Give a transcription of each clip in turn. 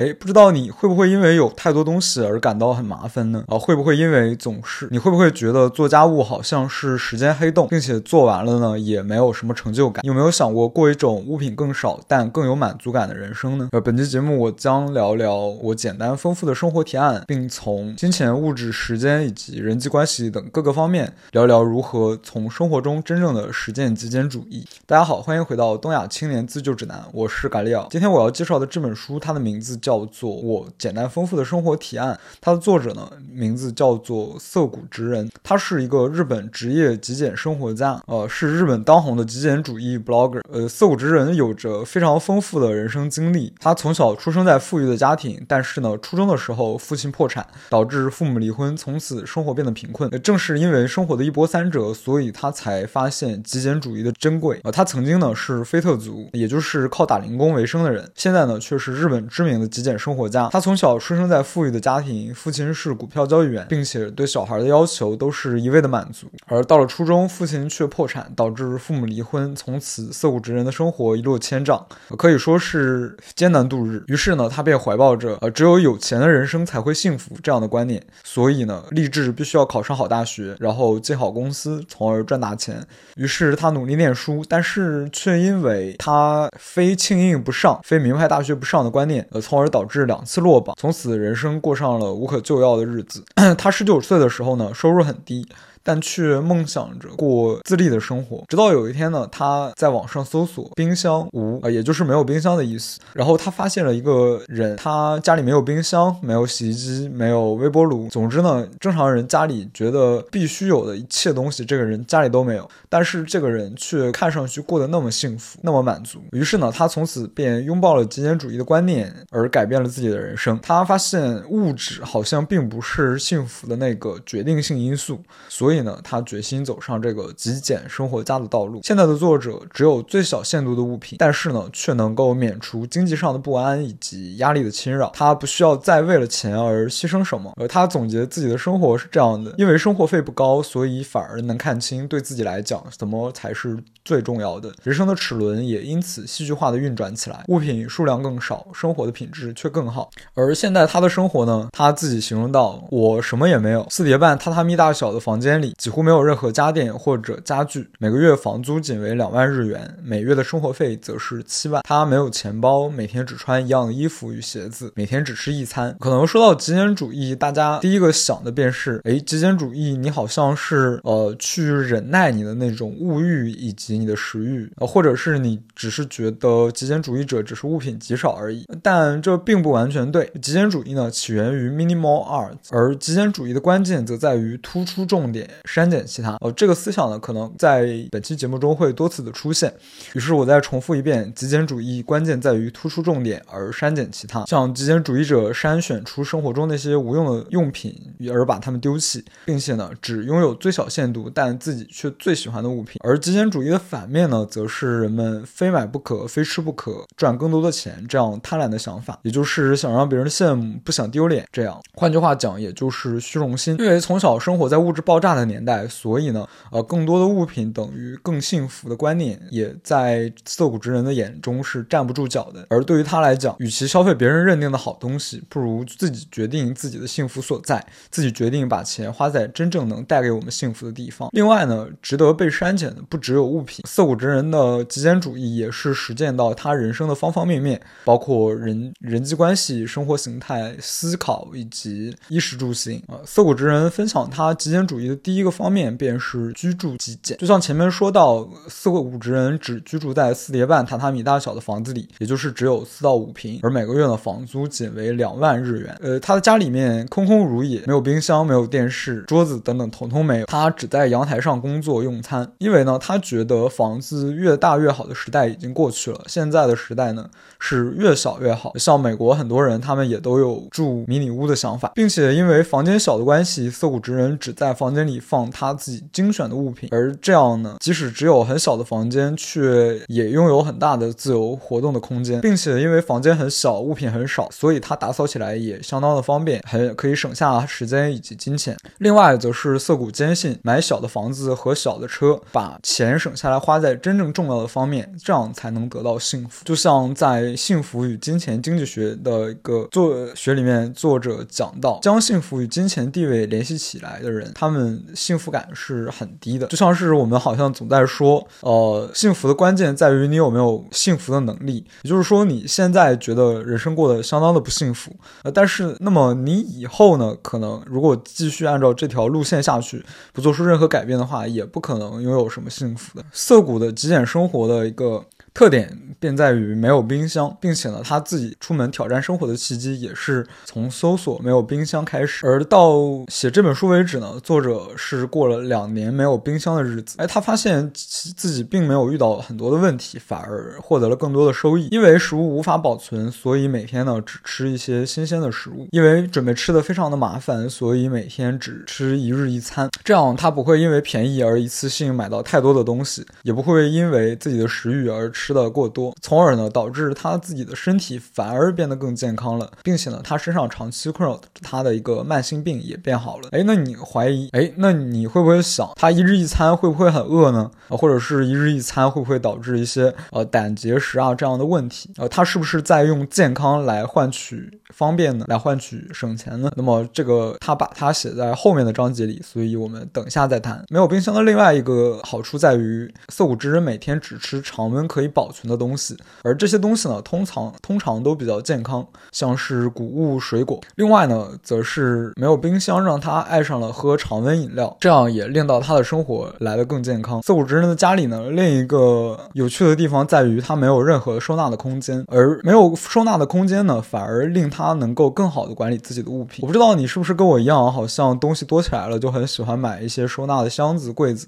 哎，不知道你会不会因为有太多东西而感到很麻烦呢？啊，会不会因为总是你会不会觉得做家务好像是时间黑洞，并且做完了呢也没有什么成就感？有没有想过过一种物品更少但更有满足感的人生呢？呃，本期节目我将聊聊我简单丰富的生活提案，并从金钱、物质、时间以及人际关系等各个方面聊聊如何从生活中真正的实践极简主义。大家好，欢迎回到东亚青年自救指南，我是嘎利奥。今天我要介绍的这本书，它的名字叫叫做《我简单丰富的生活提案》，它的作者呢名字叫做涩谷直人，他是一个日本职业极简生活家，呃，是日本当红的极简主义 blogger。呃，涩谷直人有着非常丰富的人生经历，他从小出生在富裕的家庭，但是呢，初中的时候父亲破产，导致父母离婚，从此生活变得贫困。正是因为生活的一波三折，所以他才发现极简主义的珍贵。呃，他曾经呢是菲特族，也就是靠打零工为生的人，现在呢却是日本知名的极极简生活家。他从小出生在富裕的家庭，父亲是股票交易员，并且对小孩的要求都是一味的满足。而到了初中，父亲却破产，导致父母离婚，从此涩谷直人的生活一落千丈，可以说是艰难度日。于是呢，他便怀抱着呃只有有钱的人生才会幸福这样的观念，所以呢，立志必须要考上好大学，然后进好公司，从而赚大钱。于是他努力念书，但是却因为他非庆应不上，非名牌大学不上的观念，呃，从而导致两次落榜，从此人生过上了无可救药的日子。他十九岁的时候呢，收入很低。但却梦想着过自立的生活。直到有一天呢，他在网上搜索“冰箱无”，啊，也就是没有冰箱的意思。然后他发现了一个人，他家里没有冰箱，没有洗衣机，没有微波炉。总之呢，正常人家里觉得必须有的一切东西，这个人家里都没有。但是这个人却看上去过得那么幸福，那么满足。于是呢，他从此便拥抱了极简主义的观念，而改变了自己的人生。他发现物质好像并不是幸福的那个决定性因素，所以所以呢，他决心走上这个极简生活家的道路。现在的作者只有最小限度的物品，但是呢，却能够免除经济上的不安以及压力的侵扰。他不需要再为了钱而牺牲什么。而他总结自己的生活是这样的：因为生活费不高，所以反而能看清对自己来讲什么才是最重要的。人生的齿轮也因此戏剧化的运转起来。物品数量更少，生活的品质却更好。而现在他的生活呢，他自己形容到：我什么也没有，四叠半榻榻米大小的房间。里几乎没有任何家电或者家具，每个月房租仅为两万日元，每月的生活费则是七万。他没有钱包，每天只穿一样的衣服与鞋子，每天只吃一餐。可能说到极简主义，大家第一个想的便是，哎，极简主义，你好像是呃去忍耐你的那种物欲以及你的食欲，呃，或者是你只是觉得极简主义者只是物品极少而已。但这并不完全对。极简主义呢，起源于 minimal art，而极简主义的关键则在于突出重点。删减其他哦，这个思想呢，可能在本期节目中会多次的出现。于是我再重复一遍：极简主义关键在于突出重点而删减其他。像极简主义者筛选出生活中那些无用的用品，而把它们丢弃，并且呢，只拥有最小限度但自己却最喜欢的物品。而极简主义的反面呢，则是人们非买不可、非吃不可、赚更多的钱这样贪婪的想法，也就是想让别人羡慕，不想丢脸。这样，换句话讲，也就是虚荣心。因为从小生活在物质爆炸的。的年代，所以呢，呃，更多的物品等于更幸福的观念，也在涩谷直人的眼中是站不住脚的。而对于他来讲，与其消费别人认定的好东西，不如自己决定自己的幸福所在，自己决定把钱花在真正能带给我们幸福的地方。另外呢，值得被删减的不只有物品，涩谷直人的极简主义也是实践到他人生的方方面面，包括人人际关系、生活形态、思考以及衣食住行。啊，涩谷直人分享他极简主义的第。一个方面便是居住极简，就像前面说到，四个五职人只居住在四叠半榻榻米大小的房子里，也就是只有四到五平，而每个月的房租仅为两万日元。呃，他的家里面空空如也，没有冰箱，没有电视、桌子等等，统统没有。他只在阳台上工作用餐，因为呢，他觉得房子越大越好的时代已经过去了，现在的时代呢是越小越好。像美国很多人，他们也都有住迷你屋的想法，并且因为房间小的关系，涩谷职人只在房间里。放他自己精选的物品，而这样呢，即使只有很小的房间，却也拥有很大的自由活动的空间，并且因为房间很小，物品很少，所以他打扫起来也相当的方便，很可以省下时间以及金钱。另外，则是涩谷坚信买小的房子和小的车，把钱省下来花在真正重要的方面，这样才能得到幸福。就像在《幸福与金钱经济学》的一个作学里面，作者讲到，将幸福与金钱地位联系起来的人，他们幸福感是很低的。就像是我们好像总在说，呃，幸福的关键在于你有没有幸福的能力。也就是说，你现在觉得人生过得相当的不幸福，呃，但是那么你以后呢，可能如果继续按照这条路线下去，不做出任何改变的话，也不可能拥有什么幸福的。涩谷的极简生活的一个。特点便在于没有冰箱，并且呢，他自己出门挑战生活的契机也是从搜索没有冰箱开始。而到写这本书为止呢，作者是过了两年没有冰箱的日子。哎，他发现自己并没有遇到很多的问题，反而获得了更多的收益。因为食物无法保存，所以每天呢只吃一些新鲜的食物。因为准备吃的非常的麻烦，所以每天只吃一日一餐。这样他不会因为便宜而一次性买到太多的东西，也不会因为自己的食欲而。吃吃的过多，从而呢导致他自己的身体反而变得更健康了，并且呢他身上长期困扰他的一个慢性病也变好了。哎，那你怀疑？哎，那你会不会想，他一日一餐会不会很饿呢？或者是一日一餐会不会导致一些呃胆结石啊这样的问题？呃，他是不是在用健康来换取方便呢？来换取省钱呢？那么这个他把它写在后面的章节里，所以我们等一下再谈。没有冰箱的另外一个好处在于，涩谷之人每天只吃常温可以。保存的东西，而这些东西呢，通常通常都比较健康，像是谷物、水果。另外呢，则是没有冰箱，让他爱上了喝常温饮料，这样也令到他的生活来得更健康。涩谷之人的家里呢，另一个有趣的地方在于，他没有任何收纳的空间，而没有收纳的空间呢，反而令他能够更好的管理自己的物品。我不知道你是不是跟我一样，好像东西多起来了，就很喜欢买一些收纳的箱子、柜子。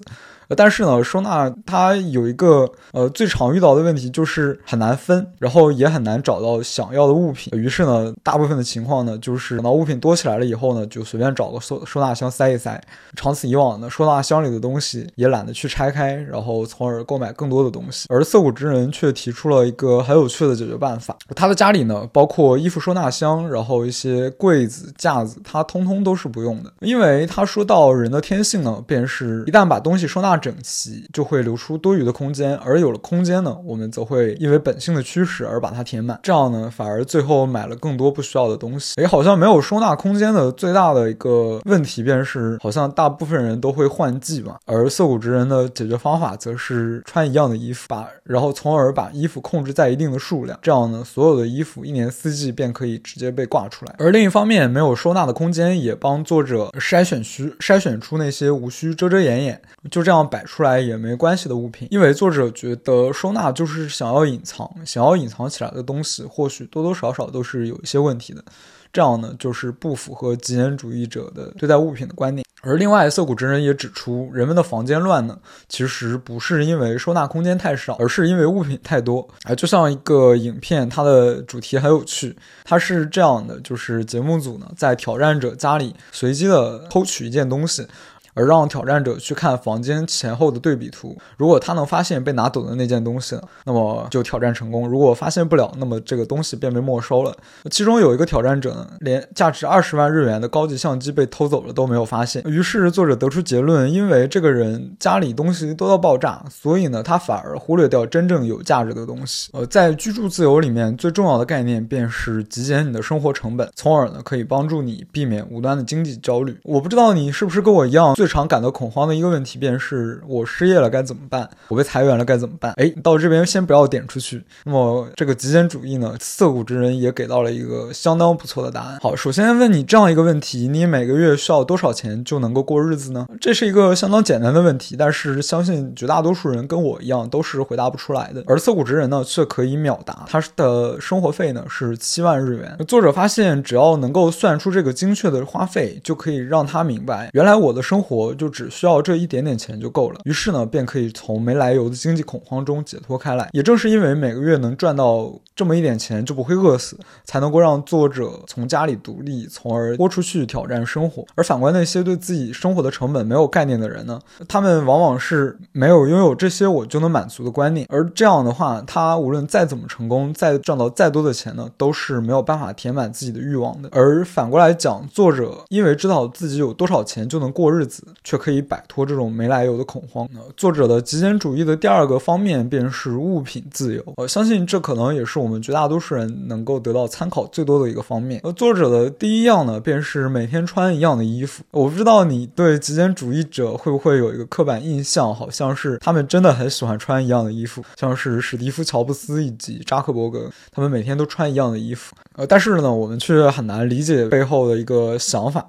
但是呢，收纳它有一个呃最常遇到的问题就是很难分，然后也很难找到想要的物品。于是呢，大部分的情况呢，就是等到物品多起来了以后呢，就随便找个收收纳箱塞一塞。长此以往呢，收纳箱里的东西也懒得去拆开，然后从而购买更多的东西。而涩谷之人却提出了一个很有趣的解决办法。他的家里呢，包括衣服收纳箱，然后一些柜子、架子，他通通都是不用的，因为他说到人的天性呢，便是一旦把东西收纳。整齐就会留出多余的空间，而有了空间呢，我们则会因为本性的驱使而把它填满，这样呢，反而最后买了更多不需要的东西。诶，好像没有收纳空间的最大的一个问题便是，好像大部分人都会换季嘛。而涩谷之人的解决方法则是穿一样的衣服，把然后从而把衣服控制在一定的数量，这样呢，所有的衣服一年四季便可以直接被挂出来。而另一方面，没有收纳的空间也帮作者筛选需筛选出那些无需遮遮掩掩，就这样。摆出来也没关系的物品，因为作者觉得收纳就是想要隐藏，想要隐藏起来的东西，或许多多少少都是有一些问题的。这样呢，就是不符合极简主义者的对待物品的观念。而另外，涩谷真人也指出，人们的房间乱呢，其实不是因为收纳空间太少，而是因为物品太多。哎，就像一个影片，它的主题很有趣，它是这样的：就是节目组呢，在挑战者家里随机的偷取一件东西。而让挑战者去看房间前后的对比图，如果他能发现被拿走的那件东西，那么就挑战成功；如果发现不了，那么这个东西便被没收了。其中有一个挑战者呢，连价值二十万日元的高级相机被偷走了都没有发现。于是作者得出结论：因为这个人家里东西多到爆炸，所以呢，他反而忽略掉真正有价值的东西。呃，在居住自由里面，最重要的概念便是极简你的生活成本，从而呢可以帮助你避免无端的经济焦虑。我不知道你是不是跟我一样。最常感到恐慌的一个问题便是我失业了该怎么办？我被裁员了该怎么办？哎，到这边先不要点出去。那么这个极简主义呢，涩谷之人也给到了一个相当不错的答案。好，首先问你这样一个问题：你每个月需要多少钱就能够过日子呢？这是一个相当简单的问题，但是相信绝大多数人跟我一样都是回答不出来的。而涩谷之人呢，却可以秒答。他的生活费呢是七万日元。作者发现，只要能够算出这个精确的花费，就可以让他明白，原来我的生活。活就只需要这一点点钱就够了。于是呢，便可以从没来由的经济恐慌中解脱开来。也正是因为每个月能赚到这么一点钱，就不会饿死，才能够让作者从家里独立，从而豁出去挑战生活。而反观那些对自己生活的成本没有概念的人呢，他们往往是没有拥有这些我就能满足的观念。而这样的话，他无论再怎么成功，再赚到再多的钱呢，都是没有办法填满自己的欲望的。而反过来讲，作者因为知道自己有多少钱就能过日子，却可以摆脱这种没来由的恐慌。作者的极简主义的第二个方面便是物品自由。我相信这可能也是我们绝大多数人能够得到参考最多的一个方面。而作者的第一样呢，便是每天穿一样的衣服。我不知道你对极简主义者会不会有一个刻板印象，好像是他们真的很喜欢穿一样的衣服，像是史蒂夫·乔布斯以及扎克伯格，他们每天都穿一样的衣服。呃，但是呢，我们却很难理解背后的一个想法。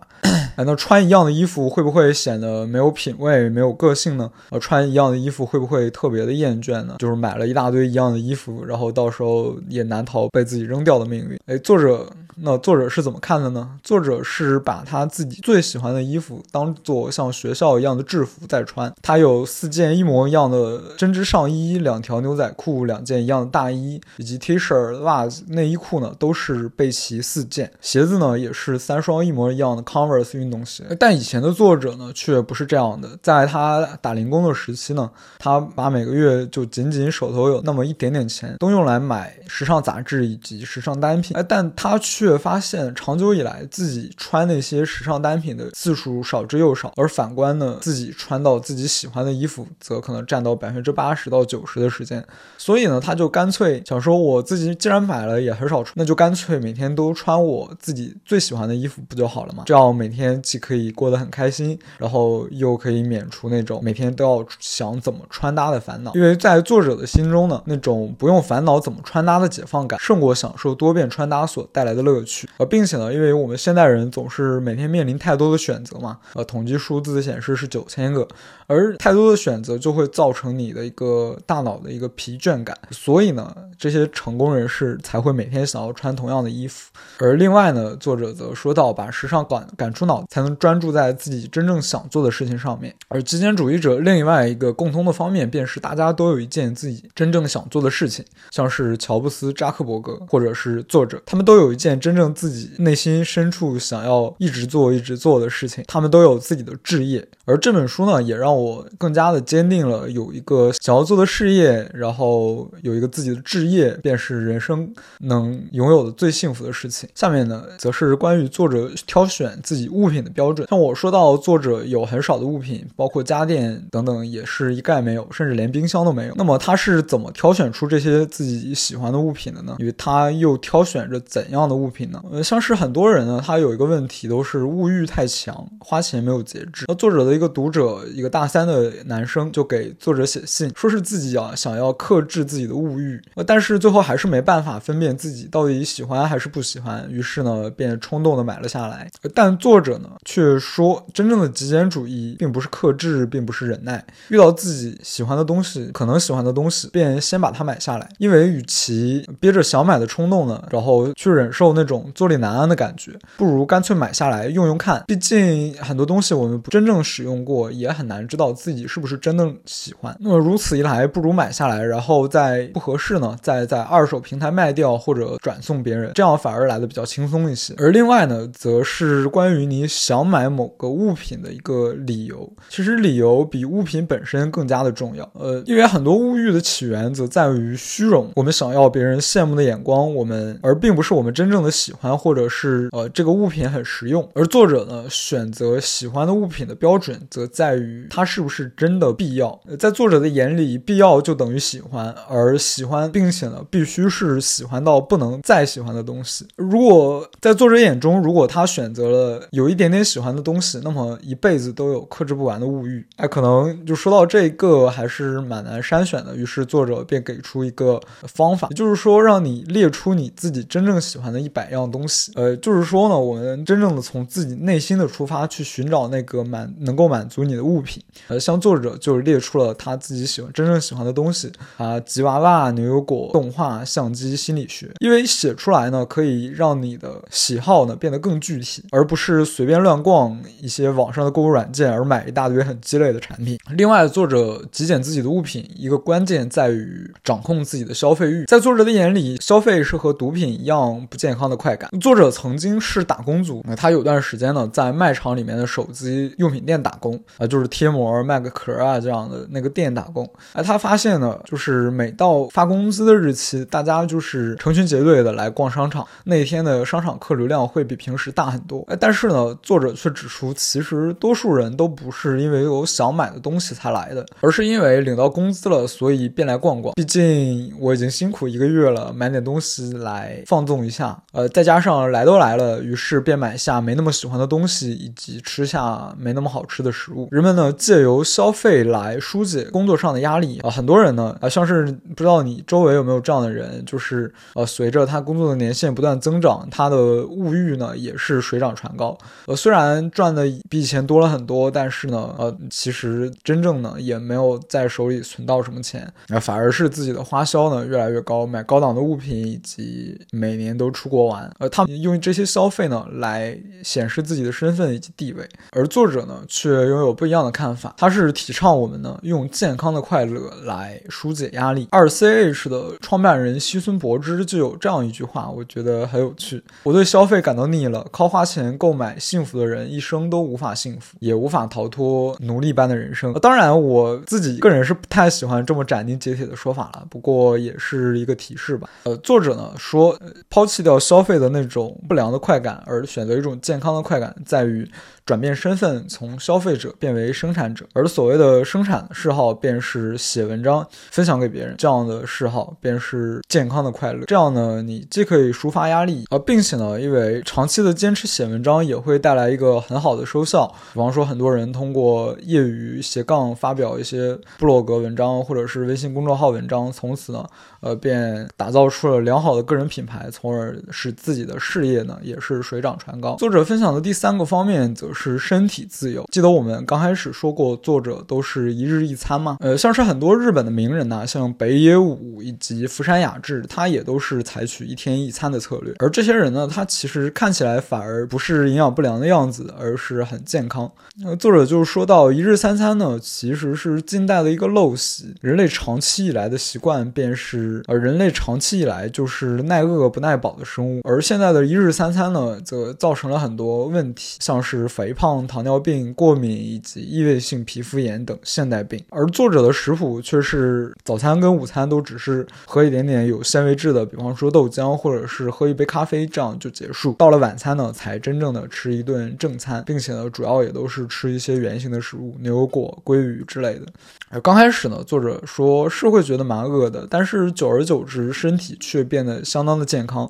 那穿一样的衣服会不会显得没有品味、没有个性呢？呃，穿一样的衣服会不会特别的厌倦呢？就是买了一大堆一样的衣服，然后到时候也难逃被自己扔掉的命运。哎，作者。那作者是怎么看的呢？作者是把他自己最喜欢的衣服当做像学校一样的制服在穿。他有四件一模一样的针织上衣，两条牛仔裤，两件一样的大衣，以及 T 恤、袜子、内衣裤呢，都是备齐四件。鞋子呢，也是三双一模一样的 Converse 运动鞋。但以前的作者呢，却不是这样的。在他打零工的时期呢，他把每个月就仅仅手头有那么一点点钱，都用来买时尚杂志以及时尚单品。哎，但他却。发现长久以来自己穿那些时尚单品的次数少之又少，而反观呢，自己穿到自己喜欢的衣服则可能占到百分之八十到九十的时间。所以呢，他就干脆想说，我自己既然买了也很少穿，那就干脆每天都穿我自己最喜欢的衣服不就好了吗？这样每天既可以过得很开心，然后又可以免除那种每天都要想怎么穿搭的烦恼。因为在作者的心中呢，那种不用烦恼怎么穿搭的解放感，胜过享受多变穿搭所带来的乐。趣，呃，并且呢，因为我们现代人总是每天面临太多的选择嘛，呃，统计数字显示是九千个，而太多的选择就会造成你的一个大脑的一个疲倦感，所以呢，这些成功人士才会每天想要穿同样的衣服。而另外呢，作者则说到，把时尚赶赶出脑，才能专注在自己真正想做的事情上面。而极简主义者另外一个共通的方面，便是大家都有一件自己真正想做的事情，像是乔布斯、扎克伯格，或者是作者，他们都有一件。真正自己内心深处想要一直做、一直做的事情，他们都有自己的志业。而这本书呢，也让我更加的坚定了有一个想要做的事业，然后有一个自己的置业，便是人生能拥有的最幸福的事情。下面呢，则是关于作者挑选自己物品的标准。像我说到，作者有很少的物品，包括家电等等，也是一概没有，甚至连冰箱都没有。那么他是怎么挑选出这些自己喜欢的物品的呢？因为他又挑选着怎样的物？品呢？呃，像是很多人呢，他有一个问题，都是物欲太强，花钱没有节制。那作者的一个读者，一个大大三的男生，就给作者写信，说是自己啊想要克制自己的物欲，但是最后还是没办法分辨自己到底喜欢还是不喜欢，于是呢，便冲动的买了下来。但作者呢，却说，真正的极简主义并不是克制，并不是忍耐，遇到自己喜欢的东西，可能喜欢的东西，便先把它买下来，因为与其憋着想买的冲动呢，然后去忍受那。种坐立难安的感觉，不如干脆买下来用用看。毕竟很多东西我们不真正使用过，也很难知道自己是不是真的喜欢。那么如此一来，不如买下来，然后再不合适呢，再在二手平台卖掉或者转送别人，这样反而来的比较轻松一些。而另外呢，则是关于你想买某个物品的一个理由。其实理由比物品本身更加的重要。呃，因为很多物欲的起源则在于虚荣，我们想要别人羡慕的眼光，我们而并不是我们真正的。喜欢或者是呃这个物品很实用，而作者呢选择喜欢的物品的标准则在于它是不是真的必要。在作者的眼里，必要就等于喜欢，而喜欢并且呢必须是喜欢到不能再喜欢的东西。如果在作者眼中，如果他选择了有一点点喜欢的东西，那么一辈子都有克制不完的物欲。哎，可能就说到这个还是蛮难筛选的。于是作者便给出一个方法，也就是说让你列出你自己真正喜欢的一。百样东西。呃，就是说呢，我们真正的从自己内心的出发去寻找那个满能够满足你的物品。呃，像作者就是列出了他自己喜欢真正喜欢的东西啊，吉娃娃、牛油果、动画、相机、心理学。因为写出来呢，可以让你的喜好呢变得更具体，而不是随便乱逛一些网上的购物软件而买一大堆很鸡肋的产品。另外，作者极简自己的物品，一个关键在于掌控自己的消费欲。在作者的眼里，消费是和毒品一样不健康的快感。作者曾经是打工族，他有段时间呢在卖场里面的手机用品店打工啊，就是贴膜、卖个壳啊这样的那个店打工。哎，他发现呢，就是每到发工资的日期，大家就是成群结队的来逛商场，那天的商场客流量会比平时大很多。哎，但是呢，作者却指出，其实多数人都不是因为有想买的东西才来的，而是因为领到工资了，所以便来逛逛。毕竟我已经辛苦一个月了，买点东西来放纵一下。呃，再加上来都来了，于是便买下没那么喜欢的东西，以及吃下没那么好吃的食物。人们呢，借借由消费来疏解工作上的压力啊。很多人呢，啊，像是不知道你周围有没有这样的人，就是呃，随着他工作的年限不断增长，他的物欲呢也是水涨船高。呃，虽然赚的比以前多了很多，但是呢，呃，其实真正呢也没有在手里存到什么钱，啊，反而是自己的花销呢越来越高，买高档的物品以及每年都出国玩。呃，他们用这些消费呢来显示自己的身份以及地位，而作者呢却拥有不一样的看法，他是提倡我们呢用健康的快乐来疏解压力。二 C H 的创办人西村博之就有这样一句话，我觉得很有趣。我对消费感到腻了，靠花钱购买幸福的人一生都无法幸福，也无法逃脱奴隶般的人生。当然，我自己个人是不太喜欢这么斩钉截铁的说法了，不过也是一个提示吧。呃，作者呢说，抛弃掉消费的那种不良的快感，而选择一种健康的快感，在于。转变身份，从消费者变为生产者，而所谓的生产嗜好便是写文章分享给别人，这样的嗜好便是健康的快乐。这样呢，你既可以抒发压力，而，并且呢，因为长期的坚持写文章也会带来一个很好的收效。比方说，很多人通过业余斜杠发表一些部落格文章或者是微信公众号文章，从此呢，呃，便打造出了良好的个人品牌，从而使自己的事业呢也是水涨船高。作者分享的第三个方面则。是身体自由。记得我们刚开始说过，作者都是一日一餐吗？呃，像是很多日本的名人呐，像北野武以及福山雅治，他也都是采取一天一餐的策略。而这些人呢，他其实看起来反而不是营养不良的样子，而是很健康。呃，作者就是说到，一日三餐呢，其实是近代的一个陋习。人类长期以来的习惯便是，呃，人类长期以来就是耐饿不耐饱的生物。而现在的一日三餐呢，则造成了很多问题，像是肥。肥胖、糖尿病、过敏以及异位性性皮肤炎等现代病，而作者的食谱却是早餐跟午餐都只是喝一点点有纤维质的，比方说豆浆，或者是喝一杯咖啡，这样就结束。到了晚餐呢，才真正的吃一顿正餐，并且呢，主要也都是吃一些圆形的食物，牛油果、鲑鱼之类的。刚开始呢，作者说是会觉得蛮饿的，但是久而久之，身体却变得相当的健康。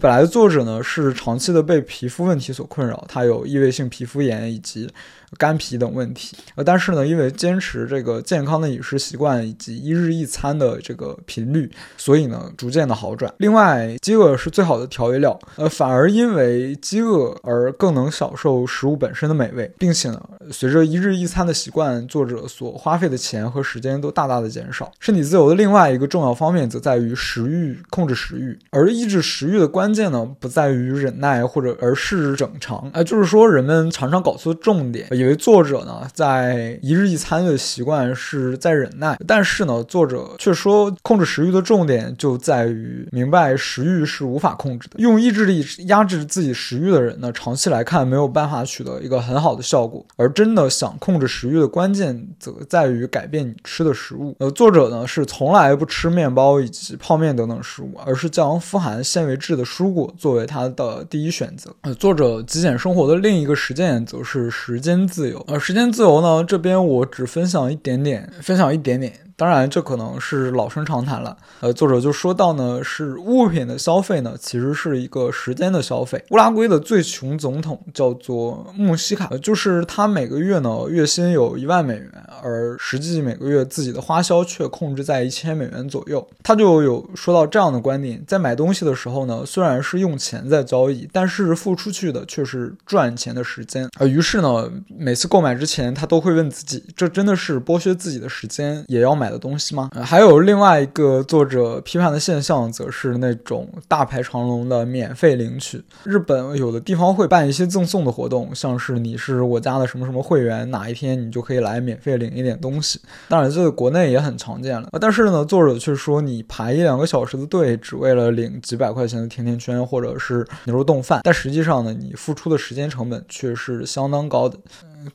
本来作者呢是长期的被皮肤问题所困扰，他有异位性皮肤炎以及。干皮等问题，呃，但是呢，因为坚持这个健康的饮食习惯以及一日一餐的这个频率，所以呢，逐渐的好转。另外，饥饿是最好的调味料，呃，反而因为饥饿而更能享受食物本身的美味，并且呢，随着一日一餐的习惯，作者所花费的钱和时间都大大的减少。身体自由的另外一个重要方面，则在于食欲控制食欲，而抑制食欲的关键呢，不在于忍耐或者而是整肠，哎，就是说人们常常搞错重点。以为作者呢在一日一餐的习惯是在忍耐，但是呢，作者却说控制食欲的重点就在于明白食欲是无法控制的。用意志力压制自己食欲的人呢，长期来看没有办法取得一个很好的效果。而真的想控制食欲的关键，则在于改变你吃的食物。呃，作者呢是从来不吃面包以及泡面等等食物，而是将富含纤维质的蔬果作为他的第一选择。呃，作者极简生活的另一个实践，则是时间。自由，呃，时间自由呢？这边我只分享一点点，分享一点点。当然，这可能是老生常谈了。呃，作者就说到呢，是物品的消费呢，其实是一个时间的消费。乌拉圭的最穷总统叫做穆希卡，就是他每个月呢月薪有一万美元，而实际每个月自己的花销却控制在一千美元左右。他就有说到这样的观点：在买东西的时候呢，虽然是用钱在交易，但是付出去的却是赚钱的时间。而于是呢，每次购买之前，他都会问自己：这真的是剥削自己的时间也要买的东西吗？还有另外一个作者批判的现象，则是那种大排长龙的免费领取。日本有的地方会办一些赠送的活动，像是你是我家的什么什么会员，哪一天你就可以来免费领一点东西。当然，这个国内也很常见了。但是呢，作者却说你排一两个小时的队，只为了领几百块钱的甜甜圈或者是牛肉冻饭，但实际上呢，你付出的时间成本却是相当高的。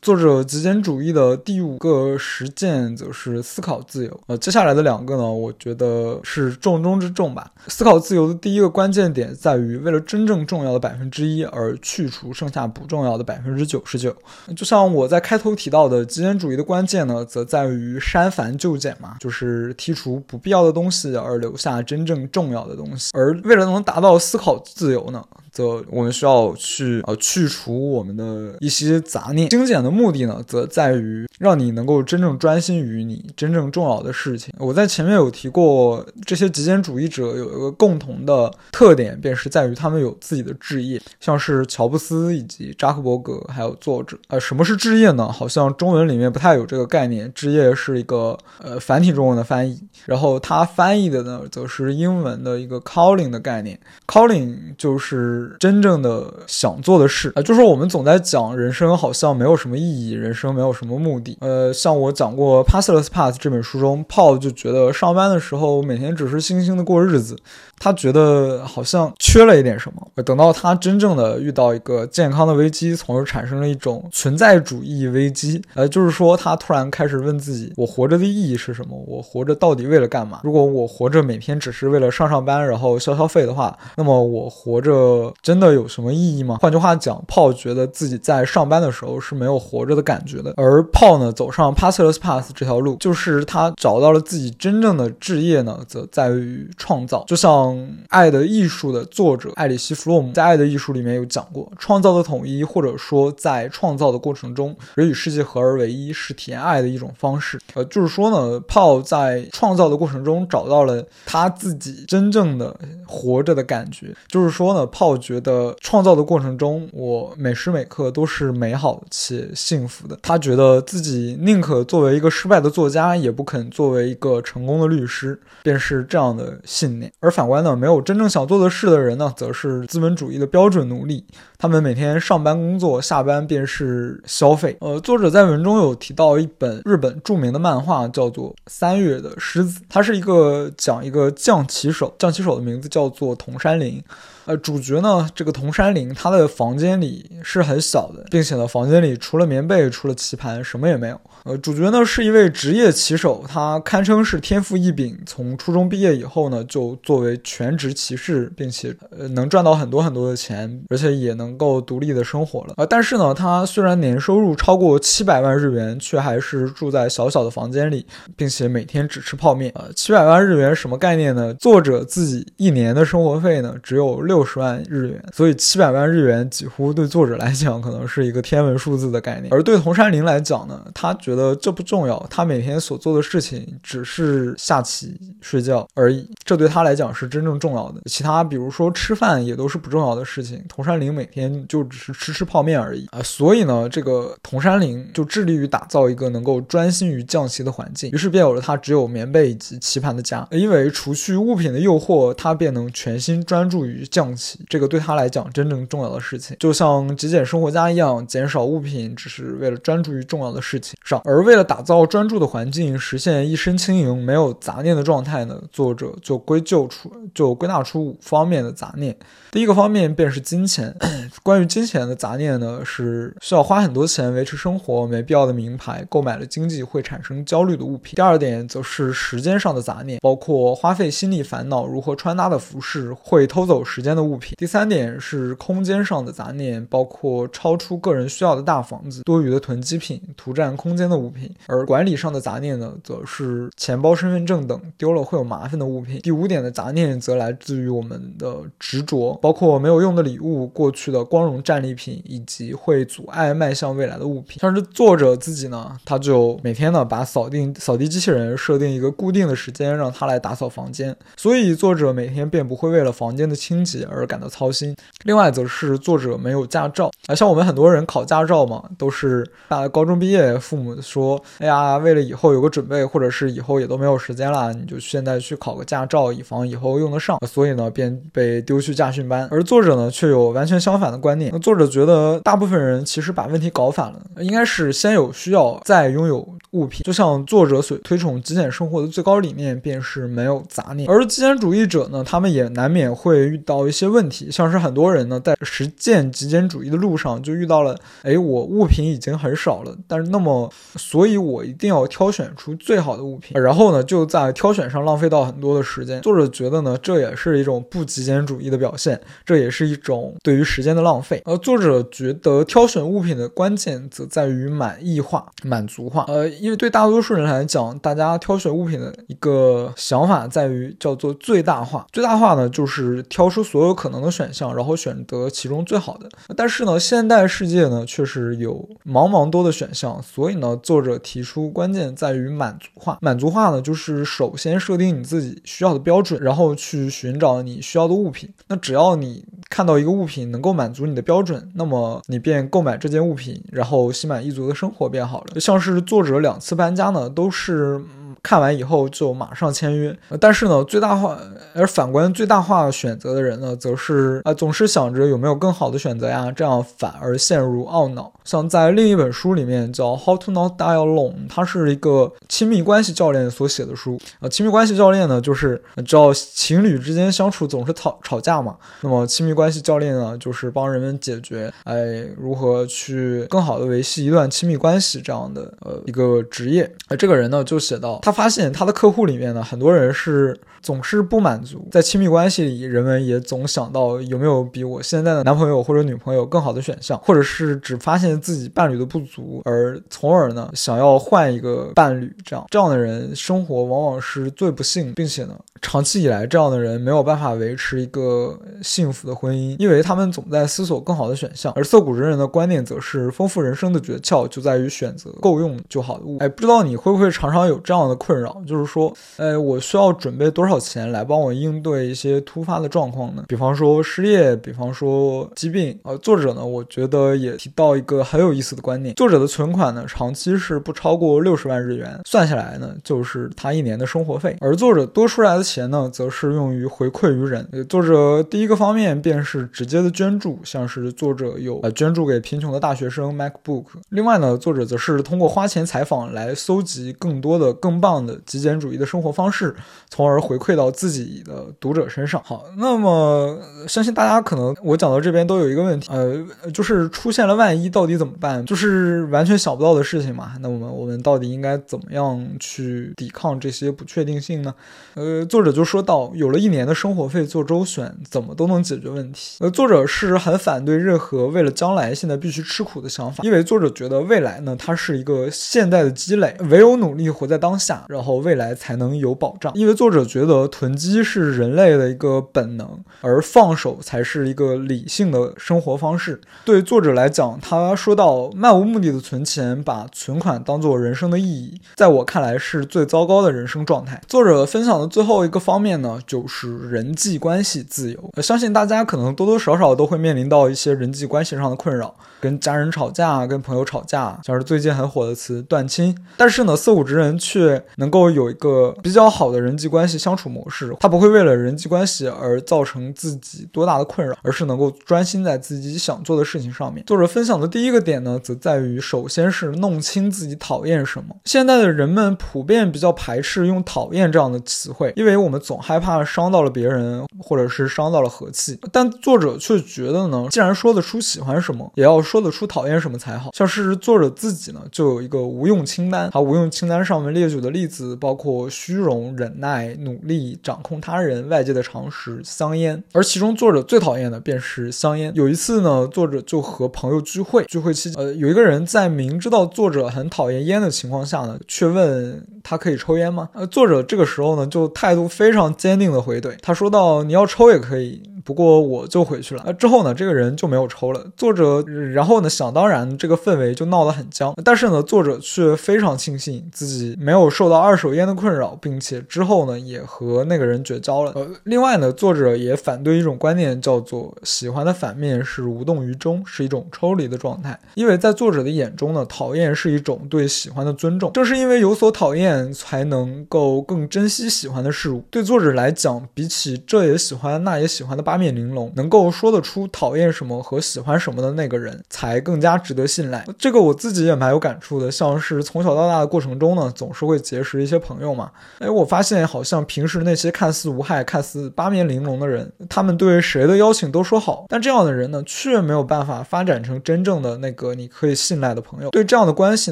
作者极简主义的第五个实践则是思考自由。呃，接下来的两个呢，我觉得是重中之重吧。思考自由的第一个关键点在于，为了真正重要的百分之一而去除剩下不重要的百分之九十九。就像我在开头提到的，极简主义的关键呢，则在于删繁就简嘛，就是剔除不必要的东西，而留下真正重要的东西。而为了能达到思考自由呢？则我们需要去呃去除我们的一些杂念。精简的目的呢，则在于让你能够真正专心于你真正重要的事情。我在前面有提过，这些极简主义者有一个共同的特点，便是在于他们有自己的置业，像是乔布斯以及扎克伯格，还有作者。呃，什么是置业呢？好像中文里面不太有这个概念。置业是一个呃繁体中文的翻译，然后他翻译的呢，则是英文的一个 calling 的概念。calling 就是。真正的想做的事啊，就是我们总在讲人生好像没有什么意义，人生没有什么目的。呃，像我讲过《Passless Path》这本书中，Paul 就觉得上班的时候每天只是星星的过日子。他觉得好像缺了一点什么。等到他真正的遇到一个健康的危机，从而产生了一种存在主义危机。呃，就是说他突然开始问自己：我活着的意义是什么？我活着到底为了干嘛？如果我活着每天只是为了上上班，然后消消费的话，那么我活着真的有什么意义吗？换句话讲，炮觉得自己在上班的时候是没有活着的感觉的。而炮呢，走上 passless path 这条路，就是他找到了自己真正的置业呢，则在于创造。就像。《爱的艺术》的作者艾里希·弗洛姆在《爱的艺术》里面有讲过，创造的统一，或者说在创造的过程中，人与世界合而为一，是体验爱的一种方式。呃，就是说呢，炮在创造的过程中找到了他自己真正的活着的感觉。就是说呢，炮觉得创造的过程中，我每时每刻都是美好且幸福的。他觉得自己宁可作为一个失败的作家，也不肯作为一个成功的律师，便是这样的信念。而反观呢？没有真正想做的事的人呢，则是资本主义的标准奴隶。他们每天上班工作，下班便是消费。呃，作者在文中有提到一本日本著名的漫画，叫做《三月的狮子》，它是一个讲一个将棋手，将棋手的名字叫做桐山林。呃，主角呢，这个桐山林，他的房间里是很小的，并且呢，房间里除了棉被，除了棋盘，什么也没有。呃，主角呢是一位职业棋手，他堪称是天赋异禀。从初中毕业以后呢，就作为全职棋士，并且呃能赚到很多很多的钱，而且也能够独立的生活了。呃，但是呢，他虽然年收入超过七百万日元，却还是住在小小的房间里，并且每天只吃泡面。呃，七百万日元什么概念呢？作者自己一年的生活费呢，只有六。六十万日元，所以七百万日元几乎对作者来讲可能是一个天文数字的概念。而对桐山林来讲呢，他觉得这不重要，他每天所做的事情只是下棋、睡觉而已，这对他来讲是真正重要的。其他比如说吃饭也都是不重要的事情。桐山林每天就只是吃吃泡面而已啊，所以呢，这个桐山林就致力于打造一个能够专心于降棋的环境，于是便有了他只有棉被以及棋盘的家。因为除去物品的诱惑，他便能全心专注于降。这个对他来讲真正重要的事情，就像极简生活家一样，减少物品只是为了专注于重要的事情上。而为了打造专注的环境，实现一身轻盈、没有杂念的状态呢？作者就归咎出，就归纳出五方面的杂念。第一个方面便是金钱。关于金钱的杂念呢，是需要花很多钱维持生活，没必要的名牌，购买了经济会产生焦虑的物品。第二点则是时间上的杂念，包括花费心力烦恼如何穿搭的服饰会偷走时间。的物品。第三点是空间上的杂念，包括超出个人需要的大房子、多余的囤积品、图占空间的物品。而管理上的杂念呢，则是钱包、身份证等丢了会有麻烦的物品。第五点的杂念则来自于我们的执着，包括没有用的礼物、过去的光荣战利品，以及会阻碍迈向未来的物品。像是作者自己呢，他就每天呢把扫地扫地机器人设定一个固定的时间，让他来打扫房间，所以作者每天便不会为了房间的清洁而感到操心。另外，则是作者没有驾照啊，像我们很多人考驾照嘛，都是大高中毕业，父母说，哎呀，为了以后有个准备，或者是以后也都没有时间了，你就现在去考个驾照，以防以后用得上。所以呢，便被丢去驾训班。而作者呢，却有完全相反的观念。作者觉得，大部分人其实把问题搞反了，应该是先有需要，再拥有物品。就像作者所推崇极简生活的最高理念，便是没有杂念。而极简主义者呢，他们也难免会遇到一些问题，像是很多人呢，在实践极简主义的路上就遇到了，哎，我物品已经很少了，但是那么，所以我一定要挑选出最好的物品，然后呢，就在挑选上浪费到很多的时间。作者觉得呢，这也是一种不极简主义的表现，这也是一种对于时间的浪费。而作者觉得挑选物品的关键则在于满意化、满足化。呃，因为对大多数人来讲，大家挑选物品的一个想法在于叫做最大化。最大化呢，就是挑出所有可能的选项，然后选择其中最好的。但是呢，现代世界呢，确实有茫茫多的选项，所以呢，作者提出关键在于满足化。满足化呢，就是首先设定你自己需要的标准，然后去寻找你需要的物品。那只要你看到一个物品能够满足你的标准，那么你便购买这件物品，然后心满意足的生活便好了。就像是作者两次搬家呢，都是。看完以后就马上签约，但是呢，最大化而反观最大化选择的人呢，则是啊总是想着有没有更好的选择呀，这样反而陷入懊恼。像在另一本书里面叫《How to Not Die Alone》，它是一个亲密关系教练所写的书。呃，亲密关系教练呢，就是知道情侣之间相处总是吵吵架嘛，那么亲密关系教练呢，就是帮人们解决，哎，如何去更好的维系一段亲密关系这样的呃一个职业。呃，这个人呢就写到他。发现他的客户里面呢，很多人是总是不满足，在亲密关系里，人们也总想到有没有比我现在的男朋友或者女朋友更好的选项，或者是只发现自己伴侣的不足，而从而呢想要换一个伴侣。这样这样的人生活往往是最不幸，并且呢，长期以来这样的人没有办法维持一个幸福的婚姻，因为他们总在思索更好的选项。而涩谷人人的观念则是，丰富人生的诀窍就在于选择够用就好的物。哎，不知道你会不会常常有这样的。困扰就是说，呃，我需要准备多少钱来帮我应对一些突发的状况呢？比方说失业，比方说疾病。呃，作者呢，我觉得也提到一个很有意思的观念：作者的存款呢，长期是不超过六十万日元，算下来呢，就是他一年的生活费。而作者多出来的钱呢，则是用于回馈于人。作者第一个方面便是直接的捐助，像是作者有呃捐助给贫穷的大学生 MacBook。另外呢，作者则是通过花钱采访来搜集更多的更棒。样的极简主义的生活方式，从而回馈到自己的读者身上。好，那么相信大家可能我讲到这边都有一个问题，呃，就是出现了万一到底怎么办？就是完全想不到的事情嘛。那我们我们到底应该怎么样去抵抗这些不确定性呢？呃，作者就说到，有了一年的生活费做周旋，怎么都能解决问题。呃，作者是很反对任何为了将来现在必须吃苦的想法，因为作者觉得未来呢，它是一个现代的积累，唯有努力活在当下。然后未来才能有保障，因为作者觉得囤积是人类的一个本能，而放手才是一个理性的生活方式。对作者来讲，他说到漫无目的的存钱，把存款当做人生的意义，在我看来是最糟糕的人生状态。作者分享的最后一个方面呢，就是人际关系自由。相信大家可能多多少少都会面临到一些人际关系上的困扰，跟家人吵架，跟朋友吵架，像是最近很火的词断亲。但是呢，色谷之人却。能够有一个比较好的人际关系相处模式，他不会为了人际关系而造成自己多大的困扰，而是能够专心在自己想做的事情上面。作者分享的第一个点呢，则在于首先是弄清自己讨厌什么。现在的人们普遍比较排斥用“讨厌”这样的词汇，因为我们总害怕伤到了别人，或者是伤到了和气。但作者却觉得呢，既然说得出喜欢什么，也要说得出讨厌什么才好。像是作者自己呢，就有一个无用清单，他无用清单上面列举的。例子包括虚荣、忍耐、努力、掌控他人、外界的常识、香烟。而其中作者最讨厌的便是香烟。有一次呢，作者就和朋友聚会，聚会期间，呃，有一个人在明知道作者很讨厌烟的情况下呢，却问他可以抽烟吗？呃，作者这个时候呢，就态度非常坚定的回怼，他说道：“你要抽也可以。”不过我就回去了。呃，之后呢，这个人就没有抽了。作者，然后呢，想当然，这个氛围就闹得很僵。但是呢，作者却非常庆幸自己没有受到二手烟的困扰，并且之后呢，也和那个人绝交了。呃，另外呢，作者也反对一种观念，叫做喜欢的反面是无动于衷，是一种抽离的状态。因为在作者的眼中呢，讨厌是一种对喜欢的尊重。正是因为有所讨厌，才能够更珍惜喜欢的事物。对作者来讲，比起这也喜欢那也喜欢的八八面玲珑，能够说得出讨厌什么和喜欢什么的那个人，才更加值得信赖。这个我自己也蛮有感触的，像是从小到大的过程中呢，总是会结识一些朋友嘛。哎，我发现好像平时那些看似无害、看似八面玲珑的人，他们对谁的邀请都说好，但这样的人呢，却没有办法发展成真正的那个你可以信赖的朋友。对这样的关系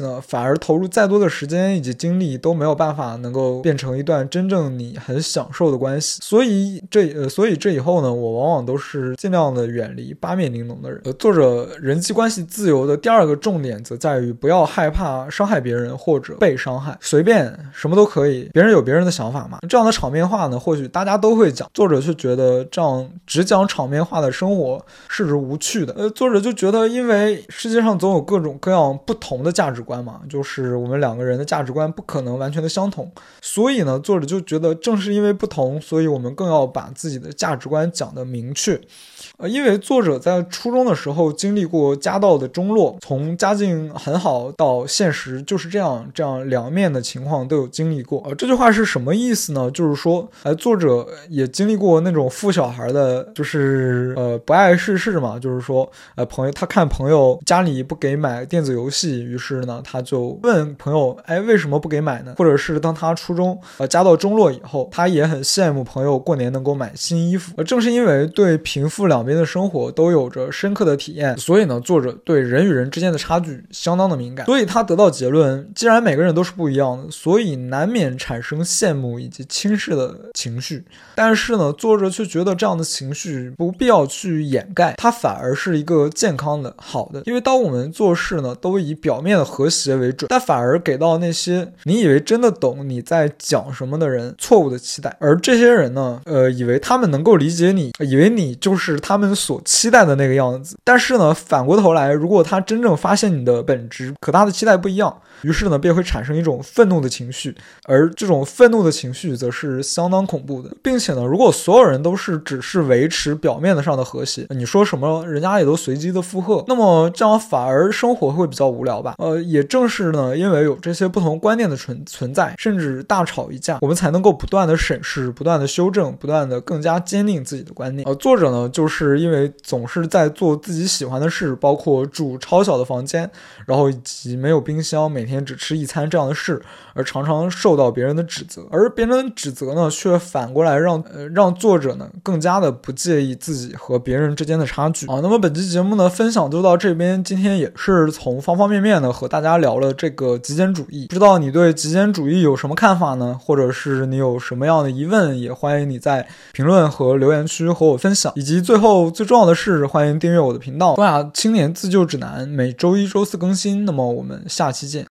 呢，反而投入再多的时间以及精力，都没有办法能够变成一段真正你很享受的关系。所以这呃，所以这以后呢，我往往都是尽量的远离八面玲珑的人。呃，作者人际关系自由的第二个重点，则在于不要害怕伤害别人或者被伤害，随便什么都可以，别人有别人的想法嘛。这样的场面话呢，或许大家都会讲，作者却觉得这样只讲场面话的生活是无趣的。呃，作者就觉得，因为世界上总有各种各样不同的价值观嘛，就是我们两个人的价值观不可能完全的相同，所以呢，作者就觉得正是因为不同，所以我们更要把自己的价值观讲得明确。呃，因为作者在初中的时候经历过家道的中落，从家境很好到现实就是这样，这样两面的情况都有经历过。呃，这句话是什么意思呢？就是说，呃，作者也经历过那种富小孩的，就是呃不爱世事嘛，就是说，呃，朋友他看朋友家里不给买电子游戏，于是呢他就问朋友，哎，为什么不给买呢？或者是当他初中呃家道中落以后，他也很羡慕朋友过年能够买新衣服。呃，正是因为对贫富两边的生活都有着深刻的体验，所以呢，作者对人与人之间的差距相当的敏感。所以他得到结论：既然每个人都是不一样的，所以难免产生羡慕以及轻视的情绪。但是呢，作者却觉得这样的情绪不必要去掩盖，它反而是一个健康的、好的。因为当我们做事呢，都以表面的和谐为准，但反而给到那些你以为真的懂你在讲什么的人错误的期待，而这些人呢，呃，以为他们能够理解你，以为你就是他他们所期待的那个样子。但是呢，反过头来，如果他真正发现你的本质，可他的期待不一样。于是呢，便会产生一种愤怒的情绪，而这种愤怒的情绪则是相当恐怖的，并且呢，如果所有人都是只是维持表面的上的和谐，你说什么人家也都随机的附和，那么这样反而生活会比较无聊吧？呃，也正是呢，因为有这些不同观念的存存在，甚至大吵一架，我们才能够不断的审视、不断的修正、不断的更加坚定自己的观念。呃，作者呢，就是因为总是在做自己喜欢的事，包括住超小的房间，然后以及没有冰箱，每天。只吃一餐这样的事，而常常受到别人的指责，而别人的指责呢，却反过来让呃让作者呢更加的不介意自己和别人之间的差距啊。那么本期节目呢，分享就到这边。今天也是从方方面面的和大家聊了这个极简主义，不知道你对极简主义有什么看法呢？或者是你有什么样的疑问，也欢迎你在评论和留言区和我分享。以及最后最重要的是，欢迎订阅我的频道《东亚青年自救指南》，每周一、周四更新。那么我们下期见。